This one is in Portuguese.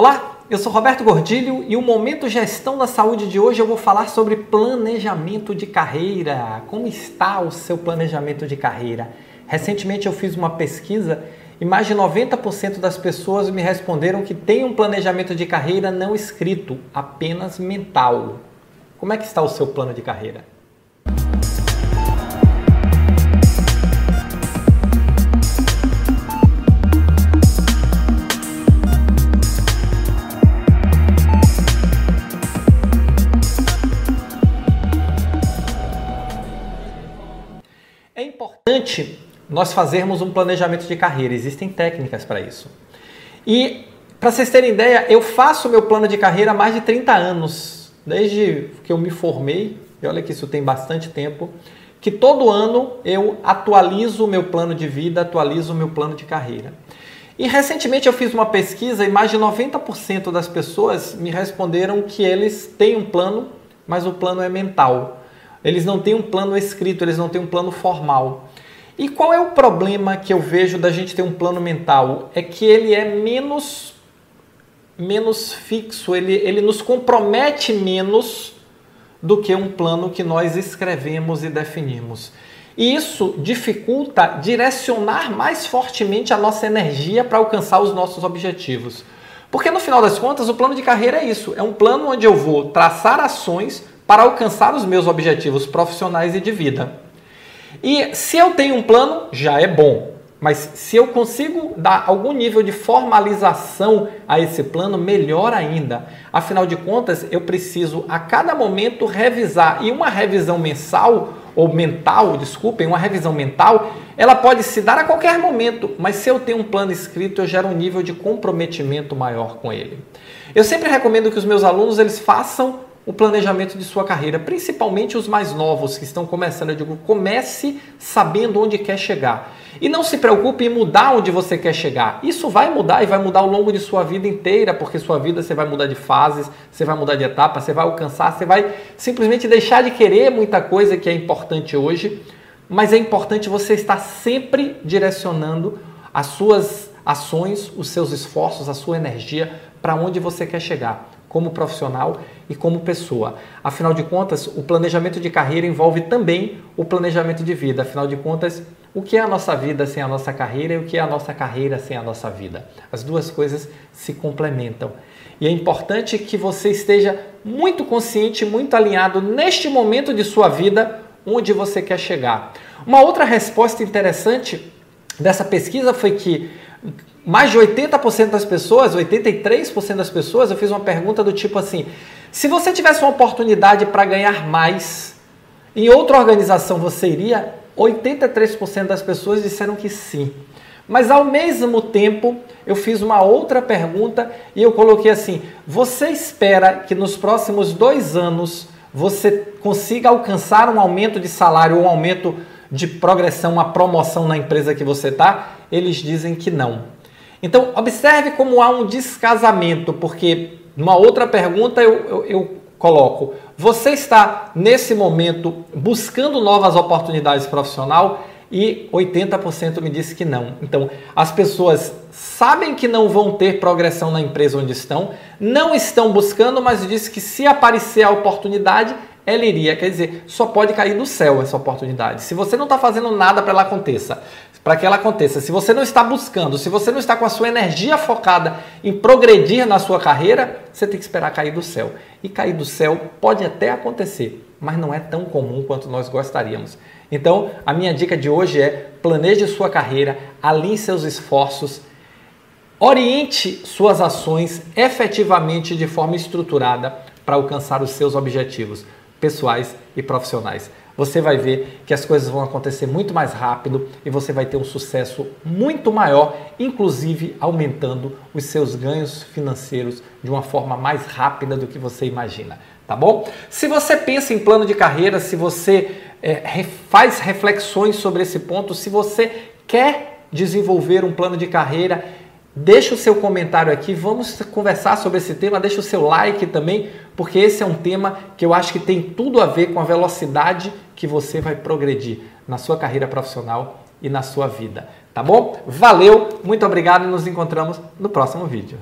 Olá, eu sou Roberto Gordilho e o Momento Gestão da Saúde de hoje eu vou falar sobre planejamento de carreira. Como está o seu planejamento de carreira? Recentemente eu fiz uma pesquisa e mais de 90% das pessoas me responderam que tem um planejamento de carreira não escrito, apenas mental. Como é que está o seu plano de carreira? É importante nós fazermos um planejamento de carreira, existem técnicas para isso. E, para vocês terem ideia, eu faço meu plano de carreira há mais de 30 anos, desde que eu me formei, e olha que isso tem bastante tempo, que todo ano eu atualizo o meu plano de vida, atualizo o meu plano de carreira. E recentemente eu fiz uma pesquisa e mais de 90% das pessoas me responderam que eles têm um plano, mas o plano é mental. Eles não têm um plano escrito, eles não têm um plano formal. E qual é o problema que eu vejo da gente ter um plano mental? É que ele é menos menos fixo, ele, ele nos compromete menos do que um plano que nós escrevemos e definimos. E isso dificulta direcionar mais fortemente a nossa energia para alcançar os nossos objetivos. Porque no final das contas, o plano de carreira é isso: é um plano onde eu vou traçar ações para alcançar os meus objetivos profissionais e de vida. E se eu tenho um plano, já é bom. Mas se eu consigo dar algum nível de formalização a esse plano, melhor ainda. Afinal de contas, eu preciso a cada momento revisar. E uma revisão mensal, ou mental, desculpem, uma revisão mental, ela pode se dar a qualquer momento, mas se eu tenho um plano escrito, eu gero um nível de comprometimento maior com ele. Eu sempre recomendo que os meus alunos eles façam o planejamento de sua carreira, principalmente os mais novos que estão começando. Eu digo, comece sabendo onde quer chegar. E não se preocupe em mudar onde você quer chegar. Isso vai mudar e vai mudar ao longo de sua vida inteira, porque sua vida você vai mudar de fases, você vai mudar de etapa, você vai alcançar, você vai simplesmente deixar de querer muita coisa que é importante hoje, mas é importante você estar sempre direcionando as suas ações, os seus esforços, a sua energia para onde você quer chegar como profissional e como pessoa. Afinal de contas, o planejamento de carreira envolve também o planejamento de vida. Afinal de contas, o que é a nossa vida sem a nossa carreira e o que é a nossa carreira sem a nossa vida? As duas coisas se complementam. E é importante que você esteja muito consciente, muito alinhado neste momento de sua vida onde você quer chegar. Uma outra resposta interessante dessa pesquisa foi que mais de 80% das pessoas, 83% das pessoas, eu fiz uma pergunta do tipo assim: se você tivesse uma oportunidade para ganhar mais, em outra organização você iria? 83% das pessoas disseram que sim. Mas ao mesmo tempo, eu fiz uma outra pergunta e eu coloquei assim: você espera que nos próximos dois anos você consiga alcançar um aumento de salário, um aumento de progressão, uma promoção na empresa que você está? Eles dizem que não. Então, observe como há um descasamento, porque numa outra pergunta eu, eu, eu coloco: você está nesse momento buscando novas oportunidades profissional? E 80% me disse que não. Então, as pessoas sabem que não vão ter progressão na empresa onde estão, não estão buscando, mas diz que se aparecer a oportunidade, ela iria. Quer dizer, só pode cair do céu essa oportunidade. Se você não está fazendo nada para ela aconteça, para que ela aconteça, se você não está buscando, se você não está com a sua energia focada em progredir na sua carreira, você tem que esperar cair do céu. E cair do céu pode até acontecer, mas não é tão comum quanto nós gostaríamos. Então, a minha dica de hoje é: planeje sua carreira, alinhe seus esforços, oriente suas ações efetivamente de forma estruturada para alcançar os seus objetivos pessoais e profissionais. Você vai ver que as coisas vão acontecer muito mais rápido e você vai ter um sucesso muito maior, inclusive aumentando os seus ganhos financeiros de uma forma mais rápida do que você imagina, tá bom? Se você pensa em plano de carreira, se você é, faz reflexões sobre esse ponto, se você quer desenvolver um plano de carreira, Deixa o seu comentário aqui, vamos conversar sobre esse tema, deixa o seu like também, porque esse é um tema que eu acho que tem tudo a ver com a velocidade que você vai progredir na sua carreira profissional e na sua vida, tá bom? Valeu, muito obrigado e nos encontramos no próximo vídeo.